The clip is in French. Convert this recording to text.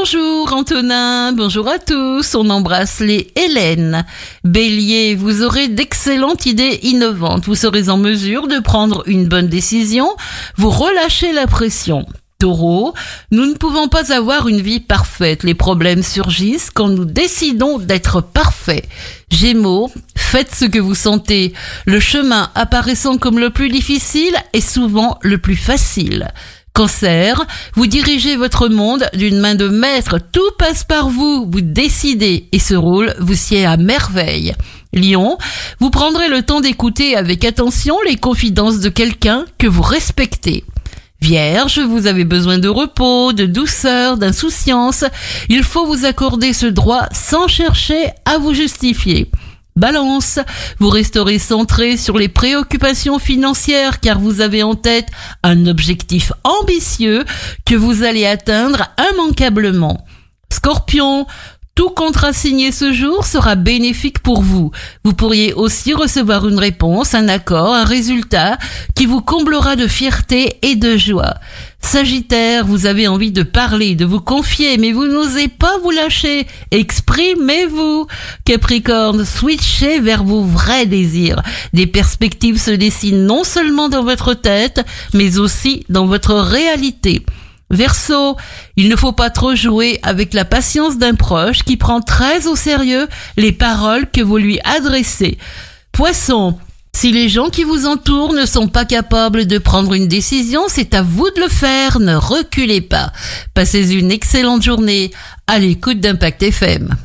Bonjour Antonin, bonjour à tous, on embrasse les Hélène. Bélier, vous aurez d'excellentes idées innovantes, vous serez en mesure de prendre une bonne décision, vous relâchez la pression. Taureau, nous ne pouvons pas avoir une vie parfaite. Les problèmes surgissent quand nous décidons d'être parfaits. Gémeaux, faites ce que vous sentez. Le chemin apparaissant comme le plus difficile est souvent le plus facile. Cancer, vous dirigez votre monde d'une main de maître, tout passe par vous, vous décidez et ce rôle vous sied à merveille. Lion, vous prendrez le temps d'écouter avec attention les confidences de quelqu'un que vous respectez. Vierge, vous avez besoin de repos, de douceur, d'insouciance. Il faut vous accorder ce droit sans chercher à vous justifier. Balance, vous resterez centré sur les préoccupations financières car vous avez en tête un objectif ambitieux que vous allez atteindre immanquablement. Scorpion, tout contrat signé ce jour sera bénéfique pour vous. Vous pourriez aussi recevoir une réponse, un accord, un résultat qui vous comblera de fierté et de joie. Sagittaire, vous avez envie de parler, de vous confier, mais vous n'osez pas vous lâcher. Exprimez-vous. Capricorne, switchez vers vos vrais désirs. Des perspectives se dessinent non seulement dans votre tête, mais aussi dans votre réalité. Verseau, il ne faut pas trop jouer avec la patience d'un proche qui prend très au sérieux les paroles que vous lui adressez. Poisson, si les gens qui vous entourent ne sont pas capables de prendre une décision, c'est à vous de le faire, ne reculez pas. Passez une excellente journée à l'écoute d'Impact FM.